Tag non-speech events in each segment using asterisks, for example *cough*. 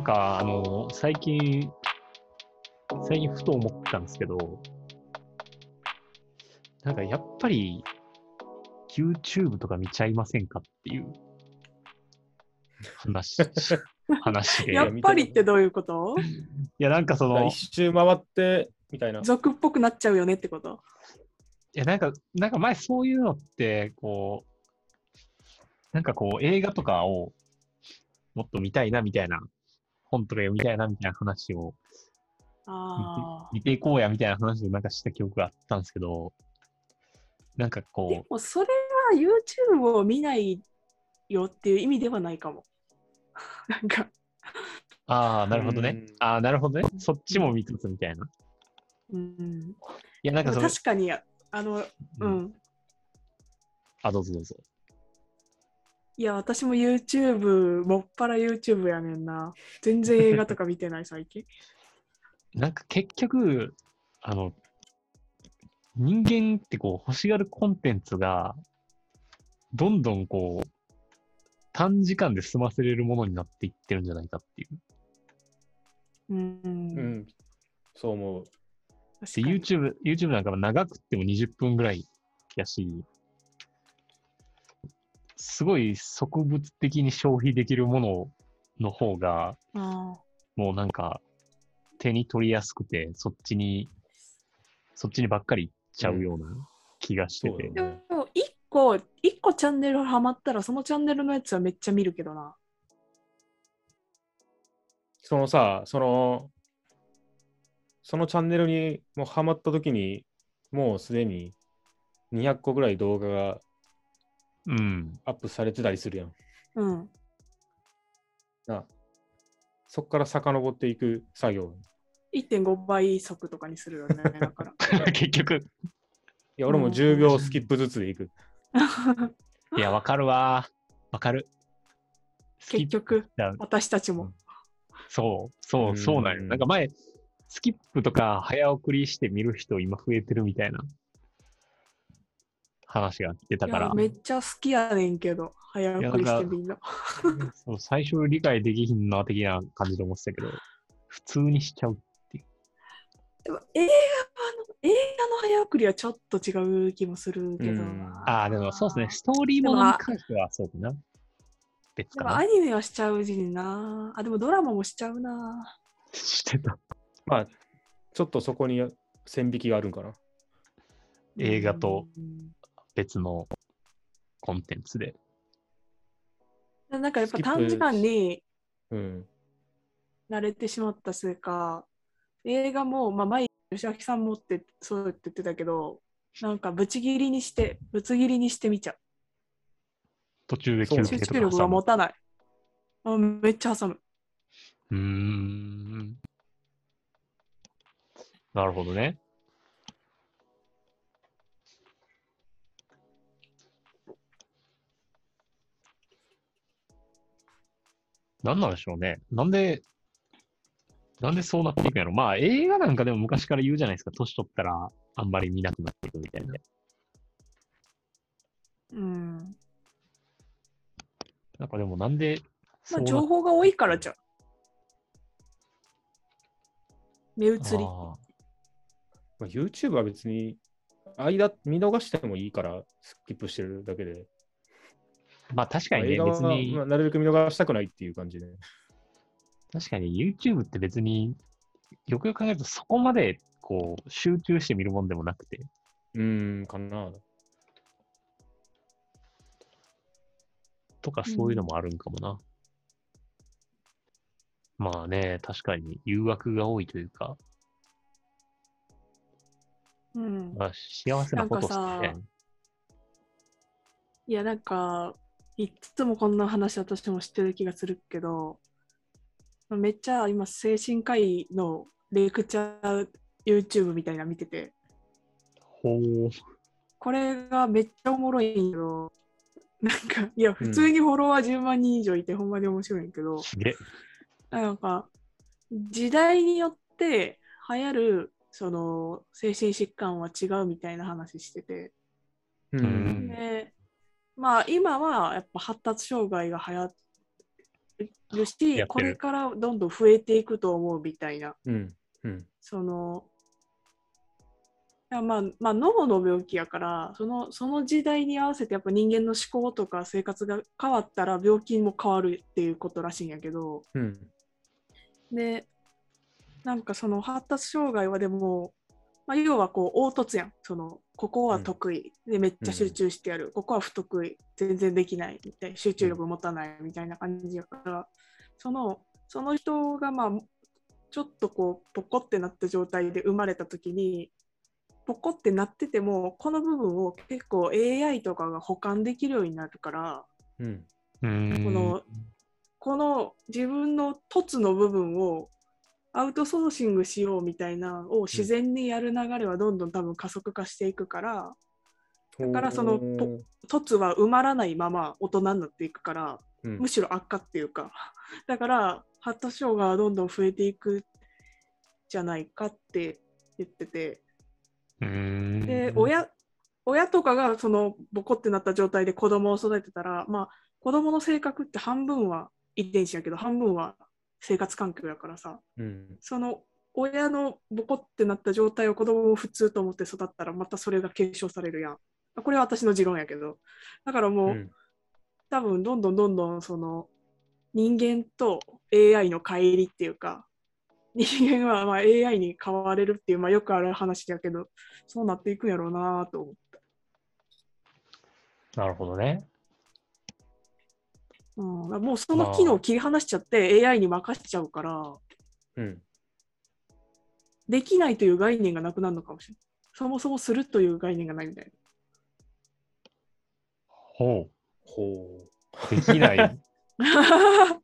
なんか、あの、最近、最近ふと思ったんですけど、なんかやっぱり、YouTube とか見ちゃいませんかっていう話、*laughs* 話で。やっぱりってどういうこと？いや、なんかその、一周回って、みたいな。俗っぽくなっちゃうよねってこと？いや、なんか、なんか前そういうのって、こう、なんかこう映画とかをもっと見たいなみたいな、本とか読みたいなみたいな話をああ。見ていこうやみたいな話をなんかした記憶があったんですけど、なんかでこもそれは YouTube を見ないよっていう意味ではないかも。なんか、う、ああ、なるほどねうん。ああ、なるほどね。そっちも見つつみたいな。うん。いや、なんかその、確かに、あの、ううんん。あ、どうぞどうぞ。いや、私も YouTube、もっぱら YouTube やねんな。全然映画とか見てない、最近。*laughs* なんか結局、あの、人間ってこう欲しがるコンテンツが、どんどんこう、短時間で済ませれるものになっていってるんじゃないかっていう。うん。うん。そう思う。YouTube、YouTube なんかは長くても20分ぐらいやし、すごい植物的に消費できるものの方が、あもうなんか手に取りやすくて、そっちに、そっちにばっかり行っちゃうような気がしてて。でも、一個、一個チャンネルハマったら、そのチャンネルのやつはめっちゃ見るけどな。そのさ、その、そのチャンネルにもうハマった時に、もうすでに200個ぐらい動画がうん。アップされてたりするやん。うん。なそっから遡っていく作業。1.5倍速とかにするよね。だから。*laughs* 結局。いや、俺もうん10秒スキップずつでいく。*laughs* いや、わかるわ。わかる。結局、だ私たちも。そう、そうう、んそうなんよ。なんか前、スキップとか早送りして見る人今増えてるみたいな話が来てたから、めっちゃ好きやねんけど、早送りしてみんな。そう最初理解できひんな的な感じで思ってたけど、普通にしちゃう。でも映画の、映画の早送りはちょっと違う気もするけど。ああ、でもそうですね、ストーリーものに関してはそうかな。別かなでもア。ニメはしちゃうしな。あ、でもドラマもしちゃうな。してた。まあ、ちょっとそこに線引きがあるんかな。映画とうん別のコンテンツで。なんかやっぱ短時間にうん。慣れてしまったせいか、映画も、まあ、前、吉明さんもってそうって言ってたけど、なんかぶち切りにして、ぶつ切りにしてみちゃ途中で。休憩力が持たない。あめっちゃ挟む。うーん。なるほどね。なんなんでしょうね。なんで、なんでそうなっていくんやろ。まあ映画なんかでも昔から言うじゃないですか。年取ったらあんまり見なくなっていくみたいな。うん。なんかでもなんでまあ、情報が多いからじゃん。目移り。あーまあ、YouTube は別に間見逃してもいいからスキップしてるだけで、まあ確かにね、別にまあ、なるべく見逃したくないっていう感じで。確かに YouTube って別によくよく考えるとそこまでこう集中して見るもんでもなくて、うーん、かな。とかそういうのもあるんかもな。まあね、確かに誘惑が多いというか、うん。まあ、幸せなことっすねさ。いや、なんか、いっつもこんな話私もしてる気がするけど、めっちゃ今、精神科医のレクチャー YouTube みたいなの見てて、ほう。これがめっちゃおもろいんやけど、なんか、いや、普通にフォロワー10万人以上いて、ほんまに面白いんやけど。なんか、時代によって流行る、その、精神疾患は違うみたいな話してて、うん。で、まあ今はやっぱ発達障害が流行るし、やってるこれからどんどん増えていくと思うみたいな、うん。うん。その、いやまあ、まあ、脳の病気やからその、その時代に合わせてやっぱ人間の思考とか生活が変わったら病気も変わるっていうことらしいんやけど、うん。で、なんかその発達障害はでも、まあ、要はこう凹凸やん。そのここは得意、でめっちゃ集中してやる、ここは不得意、全然できない。みたいな、集中力持たないみたいな感じやから、そのその人がまあちょっとこうポコってなった状態で生まれた時に、ポコってなってても、この部分を結構 AI とかが保管できるようになるから、うん。このこの自分の凸の部分をアウトソーシングしようみたいなを自然にやる流れはどんどん多分加速化していくから、だからそのポ凸は埋まらないまま大人になっていくから、うん。むしろ悪化っていうか、*laughs* だから発達障害はどんどん増えていくじゃないかって言ってて、うーん。で親親とかがそのボコってなった状態で子供を育てたら、まあ、子供の性格って半分は遺伝子やけど半分は生活環境やからさうん。その親のボコってなった状態を子供も普通と思って育ったらまたそれが継承されるやん。これは私の持論やけどだからもう、うん多分どんどんどんどんその人間と AI の乖離っていうか人間はまあ AI に変われるっていう、まあ、よくある話だけどそうなっていくんやろうなと思って。なるほどね。うん、もうその機能を切り離しちゃって AI に任せちゃうから、うん。できないという概念がなくなるのかもしれない。そもそもするという概念がないみたいほほう。できない。な。*laughs*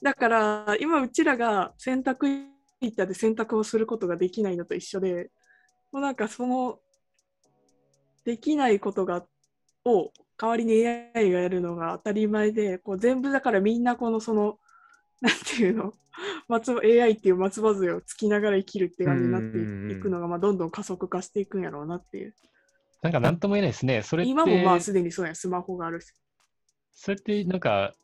だから今うちらが選択板で選択をすることができないのと一緒で、もうなんかそのできないことがを代わりに AI がやるのが当たり前で、こう全部だからみんなこのその、なんていうの、松葉 AI っていう松葉杖をつきながら生きるって感じになっていくのが、まあ、どんどん加速化していくんやろうなっていう。なんか何とも言えないですね。それって、今もまあすでにそうや、スマホがあるし。それってなんか、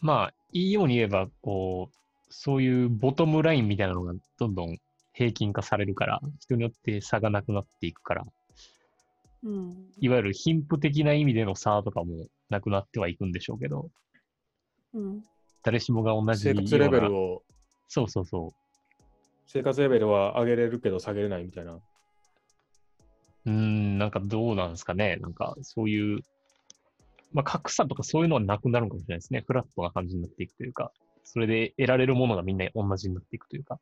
まあ、いいように言えば、こう、そういうボトムラインみたいなのがどんどん平均化されるから、人によって差がなくなっていくから、うん。いわゆる貧富的な意味での差とかもなくなってはいくんでしょうけど、うん。誰しもが同う。じような生活レベルを、そうそうそう。生活レベルは上げれるけど下げれないみたいな。うーん、なんかどうなんですかね。なんかそういう、まあ格差とかそういうのはなくなるのかもしれないですね。フラットな感じになっていくというか、それで得られるものがみんな同じになっていくというか。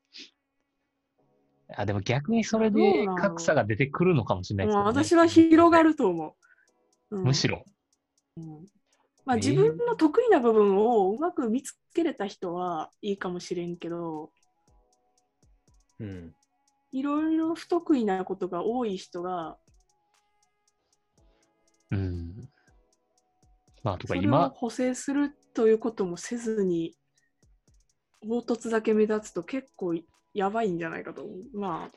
あでも逆にそれどうで格差が出てくるのかもしれないですね。私は広がると思う。うんむしろ。まあ、えー自分の得意な部分をうまく見つけれた人はいいかもしれんけど、うん。いろいろ不得意なことが多い人が、うん。まあとそれをか今、補正するということもせずに、凹凸だけ目立つと結構やばいんじゃないかと思う。まあ、っ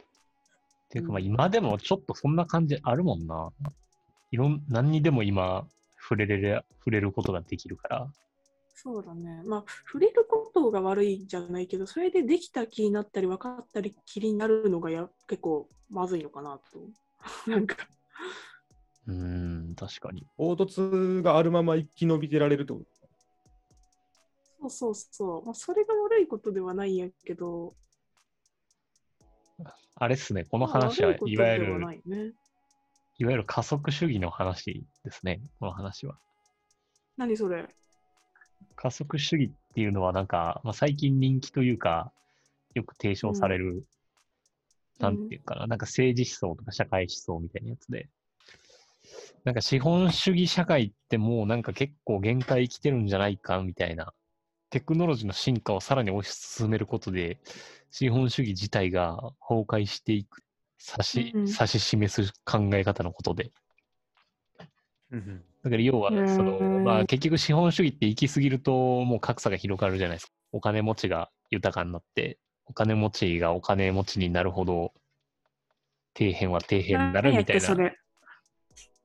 ていうかまあ今でもちょっとそんな感じあるもんな。いろん、何にでも今触れれる、触れることができるから。そうだね。まあ、触れることが悪いんじゃないけど、それでできた気になったり、分かったり、気になるのがや結構まずいのかなと。*laughs* なんか、うーん、確かに。凹凸があるまま生き延びてられるってこそうそうそう。まあ、それが悪いことではないんやけど、あれっすね、このまあ話は悪いわゆるいね。いわゆる加速主義の話ですね、この話は。何それ？加速主義っていうのはなんか、まあ、最近人気というか、よく提唱される、なんていうかな、なんか政治思想とか社会思想みたいなやつで、なんか資本主義社会ってもうなんか結構限界来てるんじゃないかみたいな、テクノロジーの進化をさらに推し進めることで、資本主義自体が崩壊していく、指し、指し示す考え方のことで。と。うんだから要は、その、まあ結局資本主義って行き過ぎると、もう格差が広がるじゃないですか。お金持ちが豊かになって、お金持ちがお金持ちになるほど、底辺は底辺になるみたいな。っけそれ？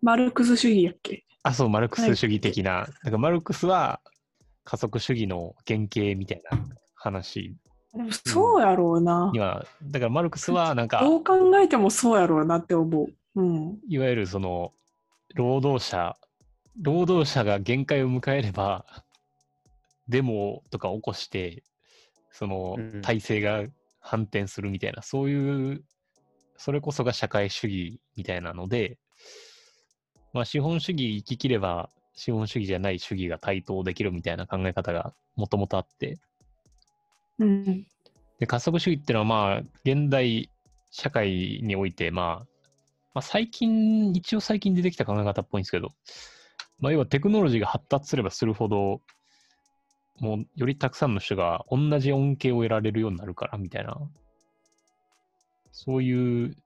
マルクス主義やっけ？あ、そう、マルクス主義的な。なんかマルクスは、加速主義の原型みたいな話でもそうやろうなに。は、だからマルクスは *laughs* なんか、どう考えてもそうやろうなって思う。うん。いわゆるその、労働者、労働者が限界を迎えれば、デモとか起こして、そのうん体制が反転するみたいな、そういう、それこそが社会主義みたいなので、まあ資本主義生ききれば、資本主義じゃない主義が台頭できるみたいな考え方がもともとあって、うん。で、加速主義っていうのは、まあ、現代社会において、まあ、まあ、最近、一応最近出てきた考え方っぽいんですけど、まあ、要はテクノロジーが発達すればするほど、もう、よりたくさんの人が同じ恩恵を得られるようになるから、みたいな、そういう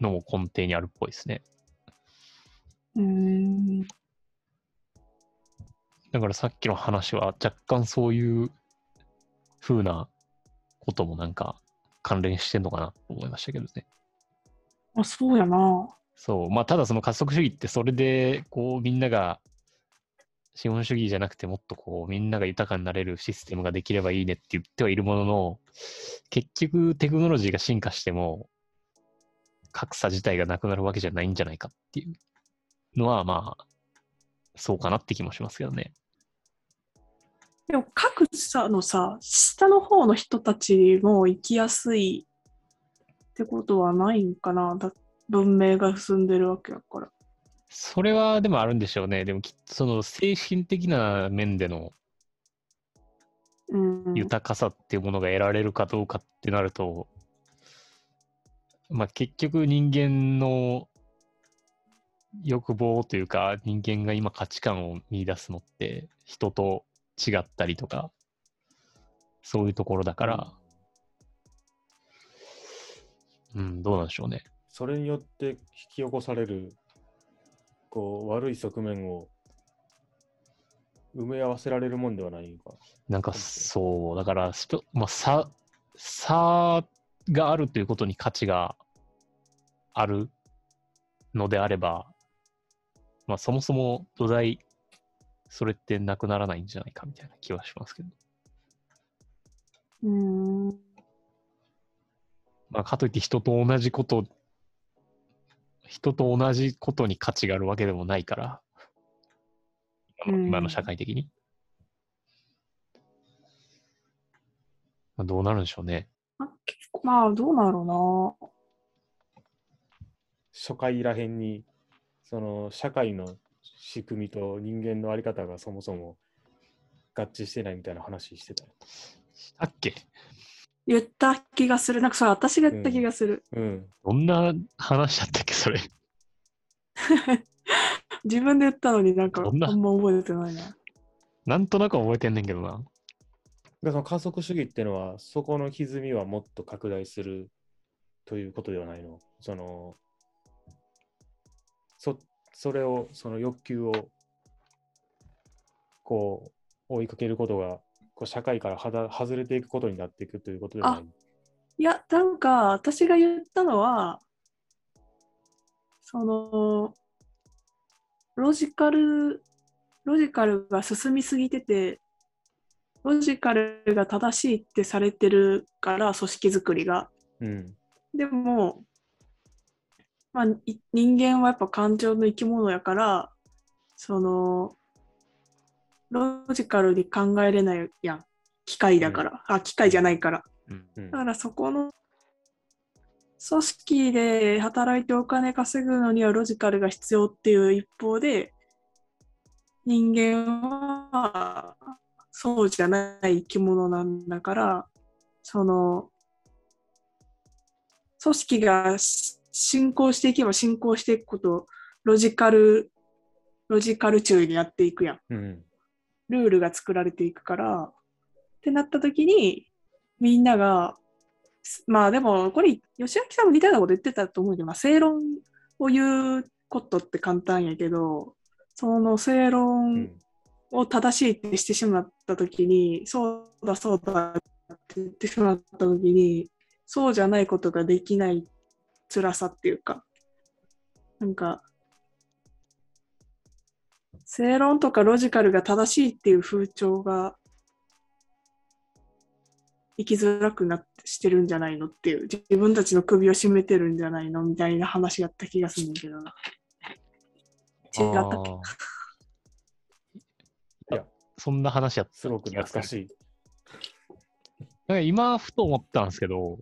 のも根底にあるっぽいですね。うん。だからさっきの話は若干そういう風なこともなんか関連してんのかなと思いましたけどね。あ、そうやな。そう。まあ、ただその加速主義ってそれで、こう、みんなが、資本主義じゃなくてもっとこう、みんなが豊かになれるシステムができればいいねって言ってはいるものの、結局テクノロジーが進化しても、格差自体がなくなるわけじゃないんじゃないかっていうのは、まあ、そうかなって気もしますけどね。でも格差のさ、下の方の人たちも生きやすいってことはないんかな？だ文明が進んでるわけやから。それはでもあるんでしょうね。でもきっとその精神的な面でのうん。豊かさっていうものが得られるかどうかってなると、まあ結局人間の欲望というか人間が今価値観を見出すのって人と違ったりとかそういうところだから、うん、どうなんでしょうね。それによって引き起こされるこう悪い側面を埋め合わせられるもんではないんか。なんかそう、だからまあ、差、差があるということに価値があるのであれば、まあそもそも土台、それってなくならないんじゃないかみたいな気はしますけど。うん。まあかといって人と同じこと、人と同じことに価値があるわけでもないから、今の社会的に。まあ、どうなるんでしょうね。あ結構まあ、どうなろ初回らへんにその社会の仕組みと人間のあり方がそもそも合致してないみたいな話してたよ。したっけ？言った気がする。なんかそれ私が言った気がする。うん。どんな話だったっけ、それ。*laughs* 自分で言ったのになんかあそんな？んま覚えてないな。なんとなくは覚えてんねんけどな。でその加速主義っていうのはそこの歪みはもっと拡大するということではないの？そのそそれをその欲求をこう追いかけることがこう社会からはだ外れていくことになっていくということではない？いや、なんか私が言ったのは、その、ロジカル、ロジカルが進みすぎてて、ロジカルが正しいってされてるから、組織づくりが。うん。でも、まあ、い人間はやっぱ感情の生き物やから、その、ロジカルに考えれないやん。機械だから。あ、機械じゃないから。うん。うんだからそこの組織で働いてお金稼ぐのにはロジカルが必要っていう一方で人間はそうじゃない生き物なんだからその組織がし進行していけば進行していくことロジカルロジカル中にやっていくやん。うん。ルールが作られていくから、ってなった時に、みんなが、すまあでも、これ、吉明さんも似たようなこと言ってたと思うけど、まあ、正論を言うことって簡単やけど、その正う論ん。を正しいってしてしまった時に、そうだそうだって言ってしまった時に、そうじゃないことができない辛さっていうか、なんか、正論とかロジカルが正しいっていう風潮が生きづらくなってしてるんじゃないのっていう自分たちの首を絞めてるんじゃないのみたいな話やった気がするんだけどな。違ったっけ？いや、そんな話やったすごく懐かしい。なんか今、ふと思ったんですけど、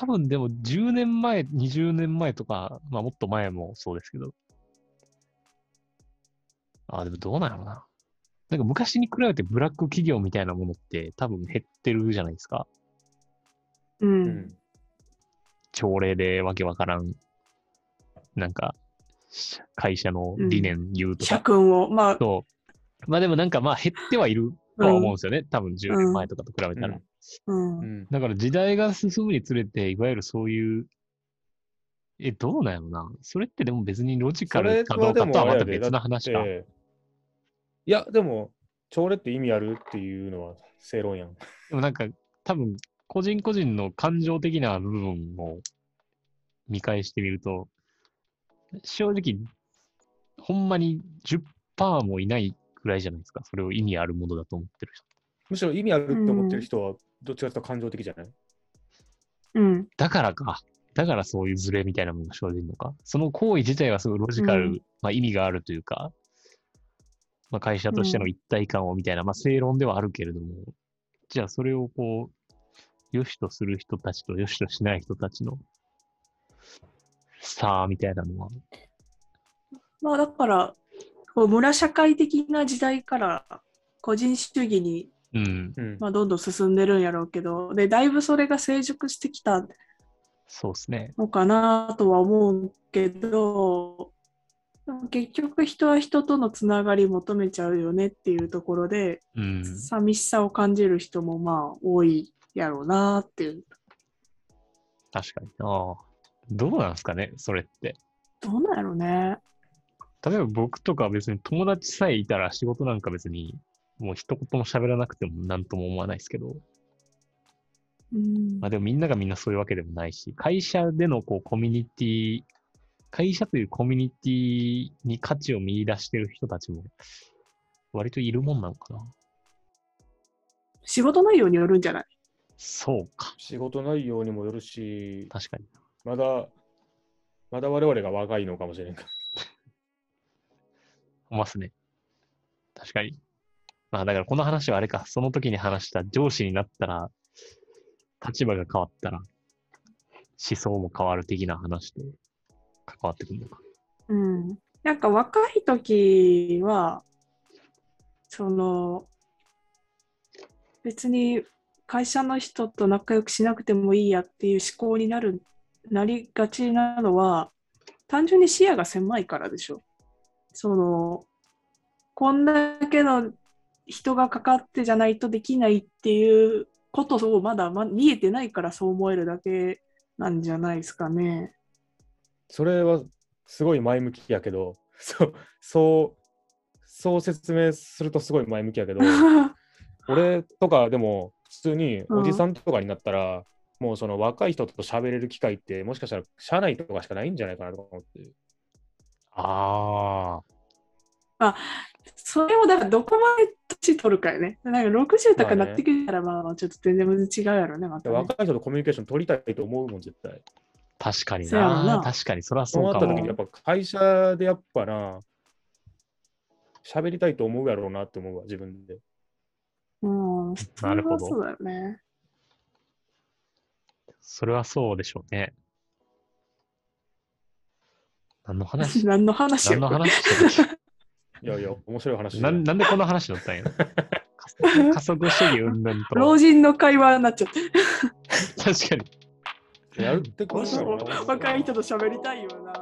多分でも10年前、20年前とか、まあもっと前もそうですけど、あ、でもどうなんやろな。なんか昔に比べてブラック企業みたいなものって多分減ってるじゃないですか。う。うんん。朝礼でわけわからん、なんか、し会社の理念言うと社か。訓を、まあ、そう。まあでもなんかまあ減ってはいるとは思うんですよね。多分10年前とかと比べたら。うんう。ん。だから時代が進むにつれて、いわゆるそういう、え、どうなんやろな。それってでも別にロジカルかどうかとはまた別の話か。いや、でも、朝礼って意味あるっていうのは正論やん。でもなんか、多分、個人個人の感情的な部分を見返してみると、正直、ほんまに10%もいないくらいじゃないですか。それを意味あるものだと思ってる人。むしろ意味あるって思ってる人は、どっちかというと感情的じゃない？うん。だからか。だからそういうズレみたいなものが生じるのか？その行為自体はすごいロジカル、うんまあ意味があるというか、まあ会社としての一体感をみたいな、まあ正論ではあるけれども、じゃあそれをこう、良しとする人たちと良しとしない人たちの差みたいなのは、まあ、だから、こう村社会的な時代から個人主義に、うん、うん。まあ、どんどん進んでるんやろうけど、で、だいぶそれが成熟してきたそうですね。のかなとは思うけど、でも結局人は人とのつながり求めちゃうよねっていうところで、うん。寂しさを感じる人もまあ多いやろうなっていう。確かにな。どうなんですかね、それって。どうなんやろうね。例えば僕とかは別に友達さえいたら仕事なんか別にもう一言も喋らなくても何とも思わないですけど、うんまあでもみんながみんなそういうわけでもないし、会社でのこうコミュニティ、会社というコミュニティに価値を見出してる人たちも割といるもんなのかな。仕事内容によるんじゃない？そうか。仕事内容にもよるし、確かに。まだ、まだ我々が若いのかもしれんか。思いますね。確かに。まあだからこの話はあれか、その時に話した上司になったら、立場が変わったら、思想も変わる的な話と関わってくるのか。うん。なんか若い時は、その、別に会社の人と仲良くしなくてもいいやっていう思考になる、なりがちなのは、単純に視野が狭いからでしょ。その、こんだけの人がかかってじゃないとできないっていうことをまだま見えてないからそう思えるだけなんじゃないですかね。それはすごい前向きやけど、*laughs* そう、そう、そう説明するとすごい前向きやけど、*laughs* 俺とかでも普通におじさんとかになったら、もうその若い人と喋れる機会ってもしかしたら社内とかしかないんじゃないかなとか思って。ああ。それもだからどこまで年取るかよね。なんか60とかなってくるから、まあちょっと全然違うやろね、またね。若い人とコミュニケーション取りたいと思うもん、絶対。確かにな。な確かに、それはそそううかもなった時に、やっ。ぱ会社でやっぱな、喋りたいと思うやろうなって思うわ、自分で。うん、なるほどそれはそうだよね。それはそうでしょうね。何の話？*laughs* 何の話何の話いやいや、面白い話なんなんでこの話になったんや *laughs* 加速主義云々と。老人の会話になっちゃって。確かに。やるってこと若い人と喋りたいよな。